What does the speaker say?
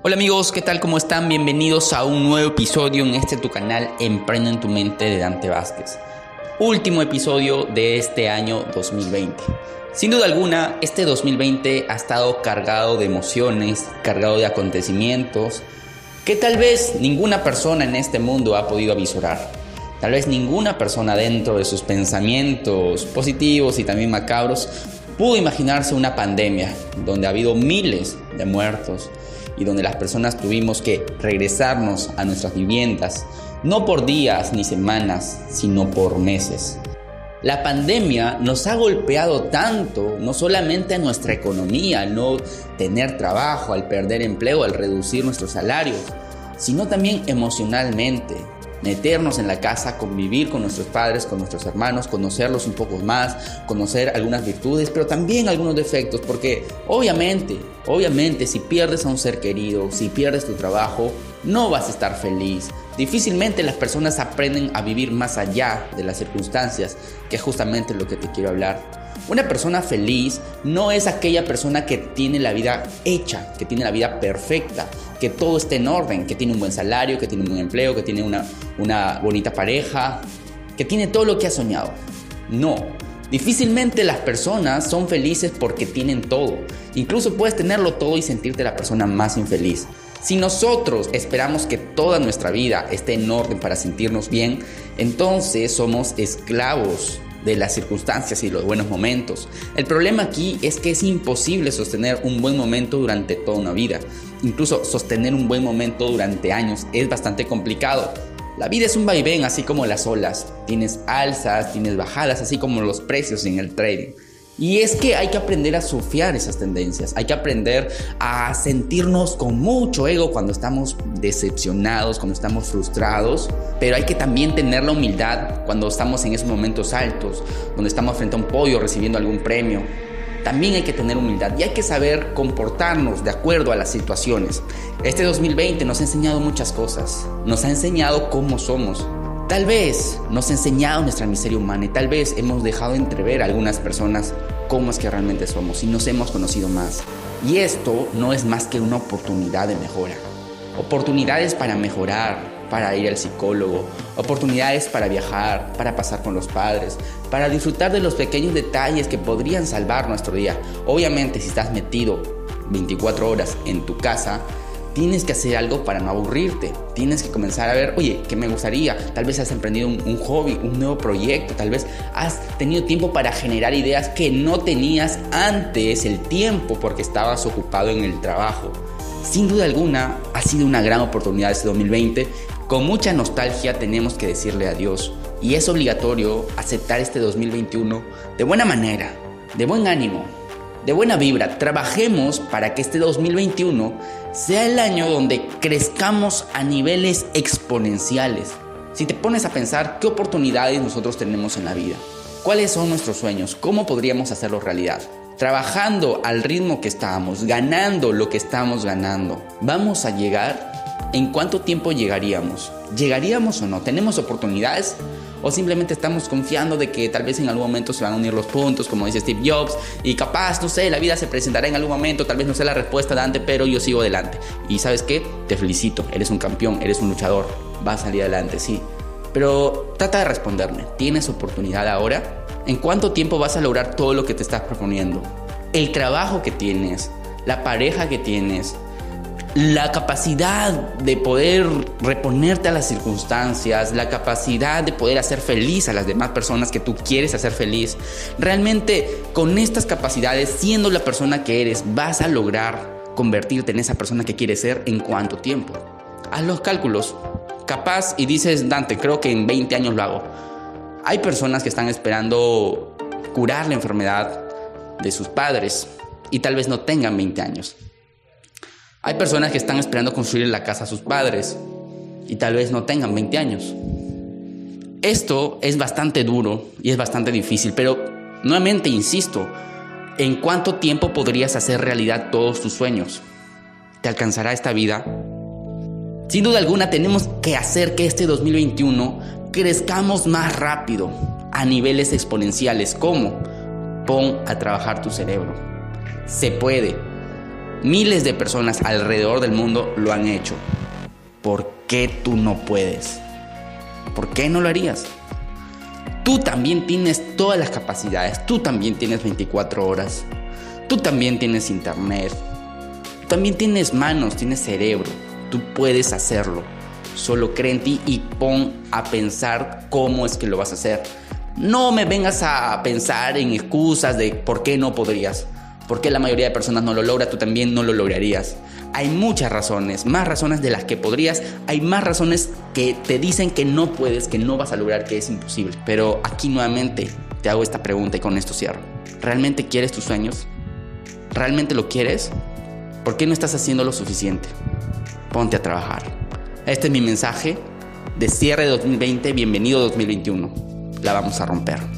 Hola amigos, ¿qué tal? ¿Cómo están? Bienvenidos a un nuevo episodio en este tu canal Emprende en tu mente de Dante Vázquez. Último episodio de este año 2020. Sin duda alguna, este 2020 ha estado cargado de emociones, cargado de acontecimientos que tal vez ninguna persona en este mundo ha podido avisorar. Tal vez ninguna persona dentro de sus pensamientos positivos y también macabros pudo imaginarse una pandemia donde ha habido miles de muertos, y donde las personas tuvimos que regresarnos a nuestras viviendas, no por días ni semanas, sino por meses. La pandemia nos ha golpeado tanto, no solamente a nuestra economía, al no tener trabajo, al perder empleo, al reducir nuestros salarios, sino también emocionalmente, meternos en la casa, convivir con nuestros padres, con nuestros hermanos, conocerlos un poco más, conocer algunas virtudes, pero también algunos defectos, porque obviamente, obviamente si pierdes a un ser querido, si pierdes tu trabajo, no vas a estar feliz. Difícilmente las personas aprenden a vivir más allá de las circunstancias, que es justamente lo que te quiero hablar. Una persona feliz no es aquella persona que tiene la vida hecha, que tiene la vida perfecta, que todo esté en orden, que tiene un buen salario, que tiene un buen empleo, que tiene una, una bonita pareja, que tiene todo lo que ha soñado. No, difícilmente las personas son felices porque tienen todo. Incluso puedes tenerlo todo y sentirte la persona más infeliz. Si nosotros esperamos que toda nuestra vida esté en orden para sentirnos bien, entonces somos esclavos de las circunstancias y los buenos momentos. El problema aquí es que es imposible sostener un buen momento durante toda una vida. Incluso sostener un buen momento durante años es bastante complicado. La vida es un vaivén así como las olas. Tienes alzas, tienes bajadas, así como los precios en el trading. Y es que hay que aprender a surfear esas tendencias, hay que aprender a sentirnos con mucho ego cuando estamos decepcionados, cuando estamos frustrados, pero hay que también tener la humildad cuando estamos en esos momentos altos, cuando estamos frente a un podio recibiendo algún premio. También hay que tener humildad y hay que saber comportarnos de acuerdo a las situaciones. Este 2020 nos ha enseñado muchas cosas, nos ha enseñado cómo somos, Tal vez nos ha enseñado nuestra miseria humana y tal vez hemos dejado entrever a algunas personas cómo es que realmente somos y nos hemos conocido más. Y esto no es más que una oportunidad de mejora. Oportunidades para mejorar, para ir al psicólogo, oportunidades para viajar, para pasar con los padres, para disfrutar de los pequeños detalles que podrían salvar nuestro día. Obviamente si estás metido 24 horas en tu casa, tienes que hacer algo para no aburrirte. Tienes que comenzar a ver, oye, ¿qué me gustaría? Tal vez has emprendido un, hobby, un nuevo proyecto, tal vez has tenido tiempo para generar ideas que no tenías antes el tiempo porque estabas ocupado en el trabajo. Sin duda alguna, ha sido una gran oportunidad este 2020. Con mucha nostalgia tenemos que decirle adiós. Y es obligatorio aceptar este 2021 de buena manera, de buen ánimo, de buena vibra. Trabajemos para que este 2021 sea el año donde crezcamos a niveles exponenciales. Si te pones a pensar qué oportunidades nosotros tenemos en la vida, cuáles son nuestros sueños, cómo podríamos hacerlos realidad. Trabajando al ritmo que estábamos, ganando lo que estamos ganando, ¿vamos a llegar? ¿En cuánto tiempo llegaríamos? ¿Llegaríamos o no? ¿Tenemos oportunidades? o simplemente estamos confiando de que tal vez en algún momento se van a unir los puntos, como dice Steve Jobs, y capaz, no sé, la vida se presentará en algún momento, tal vez no sea la respuesta de pero yo sigo adelante. Y sabes qué, te felicito, eres un campeón, eres un luchador, vas a salir adelante, sí. Pero trata de responderme, ¿tienes oportunidad ahora? ¿En cuánto tiempo vas a lograr todo lo que te estás proponiendo? El trabajo que tienes, la pareja que tienes, la capacidad de poder reponerte a las circunstancias, la capacidad de poder hacer feliz a las demás personas que tú quieres hacer feliz. Realmente con estas capacidades, siendo la persona que eres, vas a lograr convertirte en esa persona que quieres ser en cuánto tiempo. Haz los cálculos. Capaz y dices, Dante, creo que en 20 años lo hago. Hay personas que están esperando curar la enfermedad de sus padres y tal vez no tengan 20 años. Hay personas que están esperando construir la casa a sus padres y tal vez no tengan 20 años. Esto es bastante duro y es bastante difícil, pero nuevamente insisto, ¿en cuánto tiempo podrías hacer realidad todos tus sueños? ¿Te alcanzará esta vida? Sin duda alguna tenemos que hacer que este 2021 crezcamos más rápido, a niveles exponenciales. ¿Cómo? Pon a trabajar tu cerebro. Se puede Miles de personas alrededor del mundo lo han hecho. ¿Por qué tú no puedes? ¿Por qué no lo harías? Tú también tienes todas las capacidades, tú también tienes 24 horas, tú también tienes internet, también tienes manos, tienes cerebro, tú puedes hacerlo. Solo cree en ti y pon a pensar cómo es que lo vas a hacer. No me vengas a pensar en excusas de por qué no podrías. Porque la mayoría de personas no lo logra, tú también no lo lograrías. Hay muchas razones, más razones de las que podrías, hay más razones que te dicen que no puedes, que no vas a lograr, que es imposible. Pero aquí nuevamente te hago esta pregunta y con esto cierro. ¿Realmente quieres tus sueños? ¿Realmente lo quieres? ¿Por qué no estás haciendo lo suficiente? Ponte a trabajar. Este es mi mensaje de cierre de 2020, bienvenido 2021. La vamos a romper.